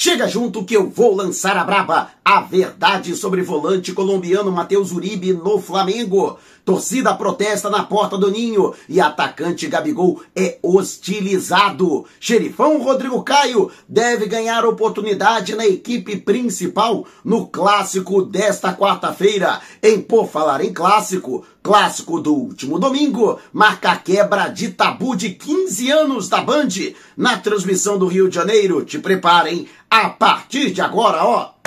Chega junto que eu vou lançar a braba. A verdade sobre volante colombiano Matheus Uribe no Flamengo. Torcida protesta na porta do ninho e atacante Gabigol é hostilizado. Xerifão Rodrigo Caio deve ganhar oportunidade na equipe principal no clássico desta quarta-feira. Em Por Falar em Clássico, clássico do último domingo, marca a quebra de tabu de 15 anos da Band na transmissão do Rio de Janeiro. Te preparem a partir de agora, ó.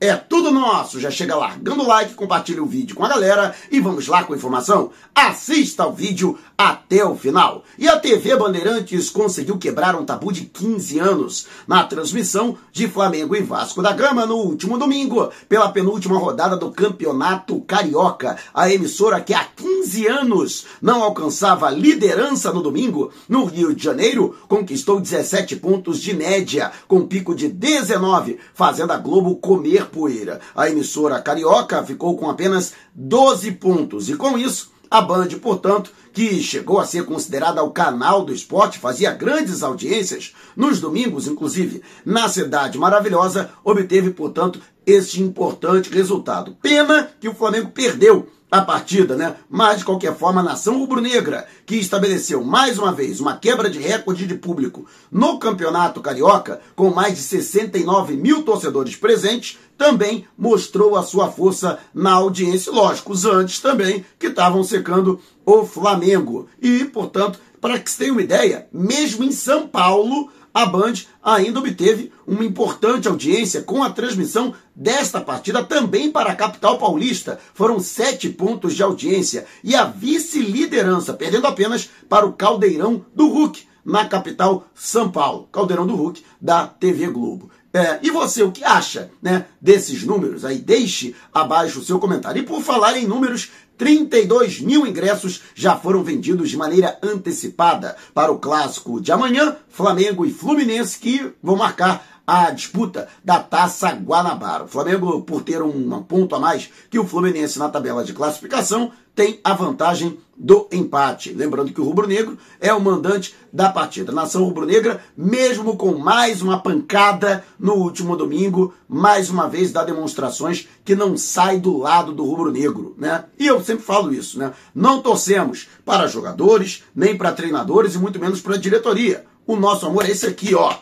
É tudo nosso. Já chega largando o like, compartilha o vídeo com a galera e vamos lá com a informação. Assista ao vídeo até o final. E a TV Bandeirantes conseguiu quebrar um tabu de 15 anos na transmissão de Flamengo e Vasco da Gama no último domingo, pela penúltima rodada do Campeonato Carioca. A emissora que há 15 anos não alcançava liderança no domingo, no Rio de Janeiro, conquistou 17 pontos de média, com pico de 19, fazendo a Globo comer poeira. A emissora carioca ficou com apenas 12 pontos e com isso a Band, portanto, que chegou a ser considerada o canal do esporte, fazia grandes audiências nos domingos, inclusive na Cidade Maravilhosa, obteve, portanto, este importante resultado. Pena que o Flamengo perdeu a partida, né? Mas, de qualquer forma, a nação rubro-negra, que estabeleceu mais uma vez uma quebra de recorde de público no Campeonato Carioca, com mais de 69 mil torcedores presentes, também mostrou a sua força na audiência. Lógico, os antes também, que estavam secando o Flamengo. E, portanto, para que você tenha uma ideia, mesmo em São Paulo, a Band ainda obteve uma importante audiência com a transmissão desta partida também para a capital paulista. Foram sete pontos de audiência e a vice-liderança, perdendo apenas para o Caldeirão do Hulk, na capital São Paulo. Caldeirão do Hulk da TV Globo. É, e você, o que acha né, desses números? Aí deixe abaixo o seu comentário. E por falar em números, 32 mil ingressos já foram vendidos de maneira antecipada. Para o clássico de amanhã, Flamengo e Fluminense, que vão marcar a disputa da Taça Guanabara. O Flamengo, por ter um ponto a mais que o Fluminense na tabela de classificação, tem a vantagem do empate. Lembrando que o rubro-negro é o mandante da partida. nação rubro-negra, mesmo com mais uma pancada no último domingo, mais uma vez dá demonstrações que não sai do lado do rubro-negro, né? E eu sempre falo isso, né? Não torcemos para jogadores, nem para treinadores e muito menos para diretoria. O nosso amor é esse aqui, ó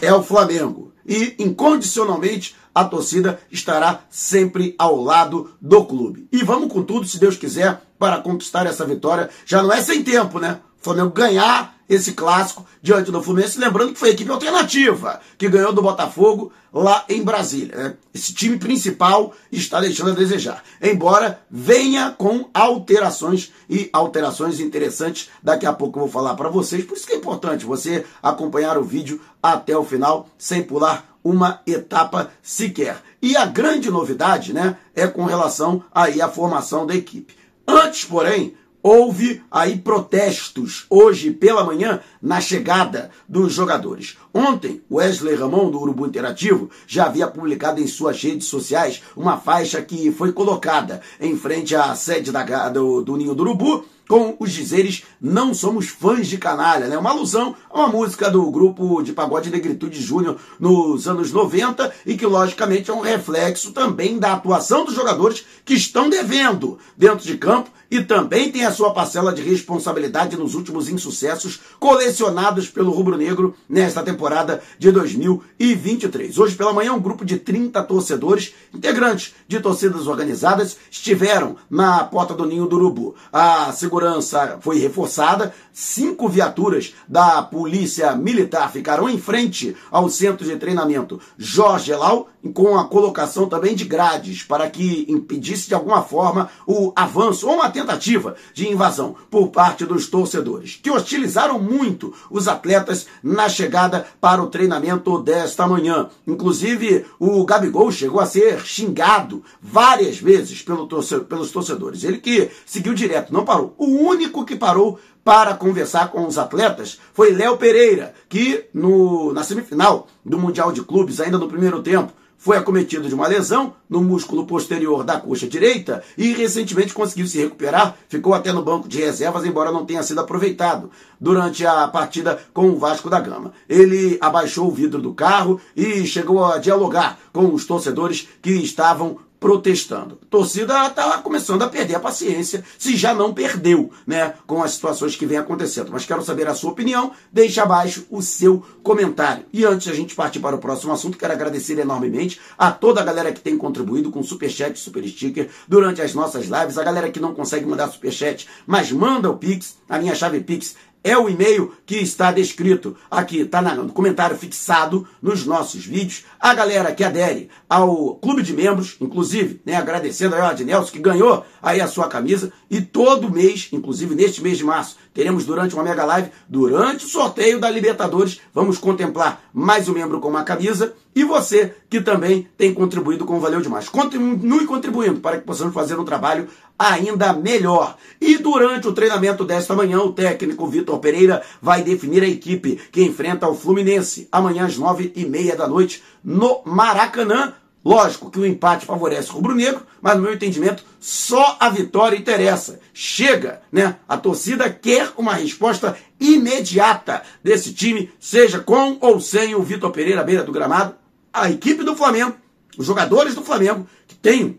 é o Flamengo. E, incondicionalmente, a torcida estará sempre ao lado do clube. E vamos com tudo, se Deus quiser, para conquistar essa vitória. Já não é sem tempo, né? Flamengo ganhar esse clássico diante do Fluminense. Lembrando que foi a equipe alternativa que ganhou do Botafogo lá em Brasília. Né? Esse time principal está deixando a desejar. Embora venha com alterações e alterações interessantes. Daqui a pouco eu vou falar para vocês. Por isso que é importante você acompanhar o vídeo até o final sem pular uma etapa sequer. E a grande novidade, né, é com relação aí à formação da equipe. Antes, porém, houve aí protestos hoje pela manhã na chegada dos jogadores. Ontem, Wesley Ramon, do Urubu Interativo, já havia publicado em suas redes sociais uma faixa que foi colocada em frente à sede da, do, do Ninho do Urubu com os dizeres Não somos fãs de canalha, né? Uma alusão a uma música do grupo de pagode Negritude Júnior nos anos 90 e que, logicamente, é um reflexo também da atuação dos jogadores que estão devendo dentro de campo e também tem a sua parcela de responsabilidade nos últimos insucessos colecionados pelo Rubro Negro nesta temporada de 2023. Hoje pela manhã, um grupo de 30 torcedores, integrantes de torcidas organizadas, estiveram na porta do Ninho do Urubu. A segurança foi reforçada, cinco viaturas da Polícia Militar ficaram em frente ao centro de treinamento Jorge Elau, com a colocação também de grades para que impedisse de alguma forma o avanço ou uma tentativa de invasão por parte dos torcedores, que hostilizaram muito os atletas na chegada para o treinamento desta manhã. Inclusive, o Gabigol chegou a ser xingado várias vezes pelo torce pelos torcedores. Ele que seguiu direto, não parou. O único que parou para conversar com os atletas foi Léo Pereira, que no, na semifinal do Mundial de Clubes, ainda no primeiro tempo, foi acometido de uma lesão no músculo posterior da coxa direita e recentemente conseguiu se recuperar, ficou até no banco de reservas, embora não tenha sido aproveitado durante a partida com o Vasco da Gama. Ele abaixou o vidro do carro e chegou a dialogar com os torcedores que estavam protestando. A torcida está começando a perder a paciência, se já não perdeu, né, com as situações que vem acontecendo. Mas quero saber a sua opinião, deixe abaixo o seu comentário. E antes de a gente partir para o próximo assunto, quero agradecer enormemente a toda a galera que tem contribuído com superchat super sticker durante as nossas lives, a galera que não consegue mandar superchat, mas manda o Pix, a minha chave Pix é o e-mail que está descrito aqui, está no comentário fixado nos nossos vídeos. A galera que adere ao clube de membros, inclusive, né, agradecendo ao Adnelson que ganhou aí a sua camisa. E todo mês, inclusive neste mês de março, teremos durante uma mega live, durante o sorteio da Libertadores, vamos contemplar mais um membro com uma camisa. E você que também tem contribuído com o Valeu Demais. Continue contribuindo para que possamos fazer um trabalho ainda melhor. E durante o treinamento desta manhã, o técnico Vitor Pereira vai definir a equipe que enfrenta o Fluminense amanhã às nove e meia da noite no Maracanã. Lógico que o empate favorece o rubro-negro, mas no meu entendimento, só a vitória interessa. Chega, né? A torcida quer uma resposta imediata desse time, seja com ou sem o Vitor Pereira à beira do gramado. A equipe do Flamengo, os jogadores do Flamengo, que têm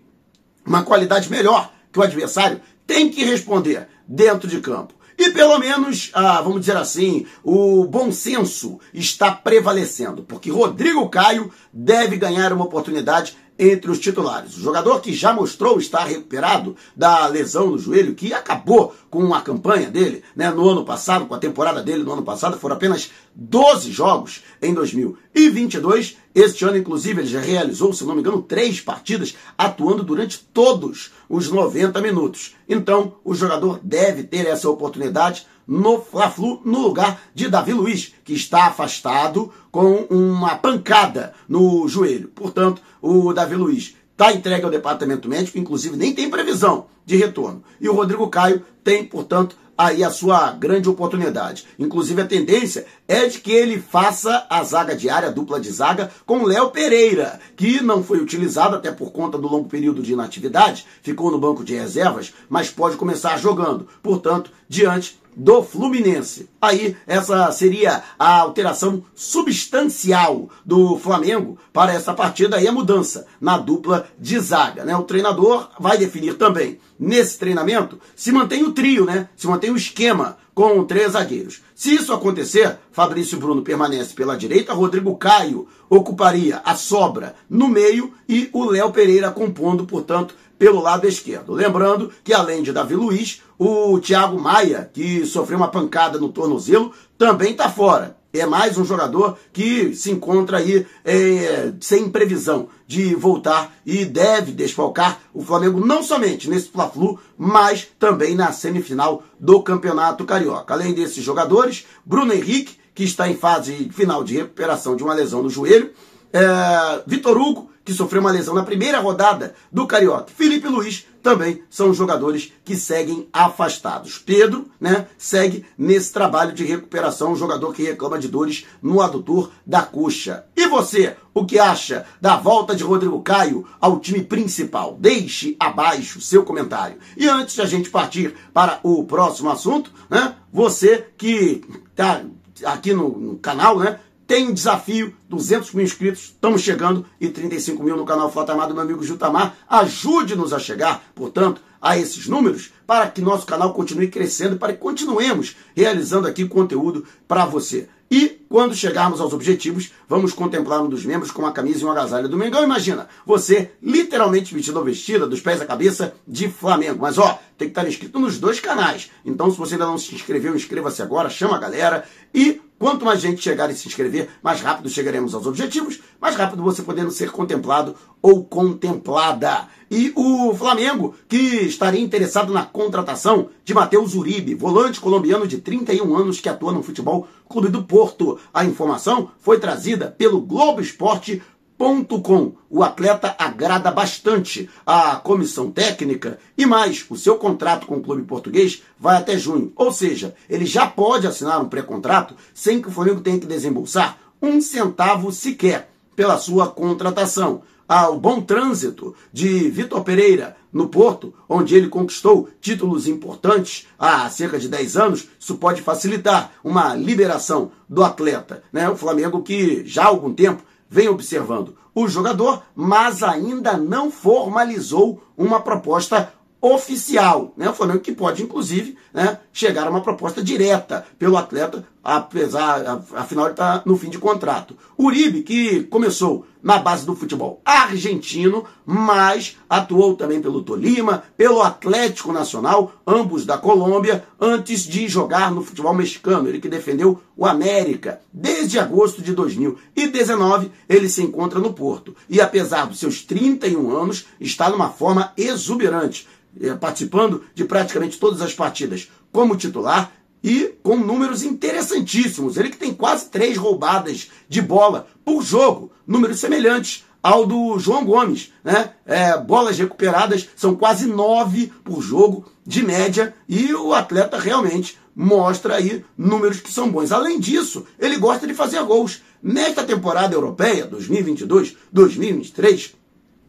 uma qualidade melhor que o adversário tem que responder dentro de campo. E pelo menos, ah, vamos dizer assim, o bom senso está prevalecendo, porque Rodrigo Caio deve ganhar uma oportunidade entre os titulares. O jogador que já mostrou estar recuperado da lesão no joelho, que acabou com a campanha dele né, no ano passado, com a temporada dele no ano passado, foram apenas 12 jogos em 2022. Este ano, inclusive, ele já realizou, se não me engano, três partidas, atuando durante todos os 90 minutos. Então, o jogador deve ter essa oportunidade no Fla-Flu no lugar de Davi Luiz, que está afastado com uma pancada no joelho. Portanto, o Davi Luiz está entregue ao departamento médico, inclusive nem tem previsão de retorno. E o Rodrigo Caio tem, portanto, aí a sua grande oportunidade. Inclusive a tendência é de que ele faça a zaga diária, a dupla de zaga, com Léo Pereira, que não foi utilizado até por conta do longo período de inatividade, ficou no banco de reservas, mas pode começar jogando. Portanto, diante do Fluminense. Aí, essa seria a alteração substancial do Flamengo para essa partida e a mudança na dupla de zaga. Né? O treinador vai definir também nesse treinamento se mantém o trio, né? se mantém o esquema com três zagueiros. Se isso acontecer, Fabrício Bruno permanece pela direita, Rodrigo Caio ocuparia a sobra no meio e o Léo Pereira compondo, portanto, pelo lado esquerdo. Lembrando que além de Davi Luiz, o Thiago Maia, que sofreu uma pancada no tornozelo, também está fora. É mais um jogador que se encontra aí é, sem previsão de voltar e deve desfalcar o Flamengo não somente nesse Fla-Flu, mas também na semifinal do Campeonato Carioca. Além desses jogadores, Bruno Henrique, que está em fase final de recuperação de uma lesão no joelho, é, Vitor Hugo, que sofreu uma lesão na primeira rodada do Carioca. Felipe Luiz também são jogadores que seguem afastados. Pedro, né, segue nesse trabalho de recuperação, um jogador que reclama de dores no adutor da coxa. E você, o que acha da volta de Rodrigo Caio ao time principal? Deixe abaixo seu comentário. E antes de a gente partir para o próximo assunto, né, você que está aqui no, no canal, né, tem um desafio, 200 mil inscritos, estamos chegando, e 35 mil no canal Flatamar do meu amigo Jutamar. Ajude-nos a chegar, portanto, a esses números para que nosso canal continue crescendo, para que continuemos realizando aqui conteúdo para você. E quando chegarmos aos objetivos, vamos contemplar um dos membros com uma camisa e uma agasalho do Mengão. Imagina, você literalmente vestido ou vestida, dos pés à cabeça, de Flamengo. Mas ó, tem que estar inscrito nos dois canais. Então, se você ainda não se inscreveu, inscreva-se agora, chama a galera e Quanto mais gente chegar e se inscrever, mais rápido chegaremos aos objetivos, mais rápido você podendo ser contemplado ou contemplada. E o Flamengo, que estaria interessado na contratação de Matheus Uribe, volante colombiano de 31 anos que atua no futebol Clube do Porto. A informação foi trazida pelo Globo Esporte Com. O atleta agrada bastante a comissão técnica e mais, o seu contrato com o clube português vai até junho. Ou seja, ele já pode assinar um pré-contrato sem que o Flamengo tenha que desembolsar um centavo sequer. pela sua contratação. Ao bom trânsito de Vitor Pereira no Porto, onde ele conquistou títulos importantes há cerca de 10 anos, isso pode facilitar uma liberação do atleta. Né? O Flamengo, que já há algum tempo vem observando o jogador, mas ainda não formalizou uma proposta oficial, né? O Flamengo que pode, inclusive, né, chegar a uma proposta direta pelo atleta, apesar, afinal ele está no fim de contrato. Uribe, que começou na base do futebol argentino, mas atuou também pelo Tolima, pelo Atlético Nacional, ambos da Colômbia, antes de jogar no futebol mexicano. Ele que defendeu o América. Desde agosto de 2019, ele se encontra no Porto. E apesar dos seus 31 anos, está numa forma exuberante eh, participando de praticamente todas as partidas como titular e com números interessantíssimos. Ele que tem quase três roubadas de bola por jogo, números semelhantes ao do João Gomes. Né? É, bolas recuperadas são quase nove por jogo de média e o atleta realmente mostra aí números que são bons. Além disso, ele gosta de fazer gols. Nesta temporada europeia, 2022-2023,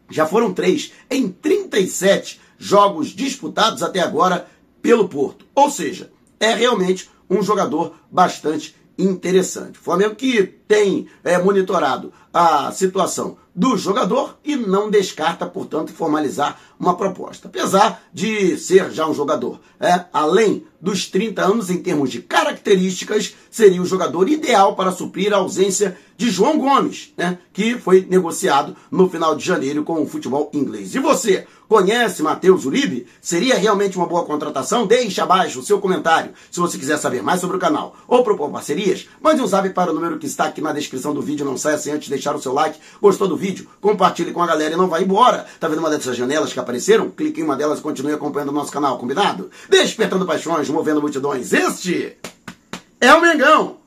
já foram três em 37 jogos disputados até agora pelo Porto. Ou seja, é realmente um jogador bastante interessante. Flamengo que tem é, monitorado a situação do jogador e não descarta, portanto, formalizar uma proposta. Apesar de ser já um jogador é, além dos 30 anos em termos de características, seria o jogador ideal para suprir a ausência de João Gomes, né, que foi negociado no final de janeiro com o futebol inglês. E você, conhece Matheus Uribe? Seria realmente uma boa contratação? Deixe abaixo o seu comentário. Se você quiser saber mais sobre o canal ou propor parcerias, mande um zap para o número que está aqui na descrição do vídeo. Não saia sem antes deixar o seu like. Gostou do vídeo? Compartilhe com a galera e não vá embora. Tá vendo uma dessas janelas que apareceram? Clique em uma delas e continue acompanhando o nosso canal, combinado? Despertando paixões, movendo multidões. Este é o Mengão!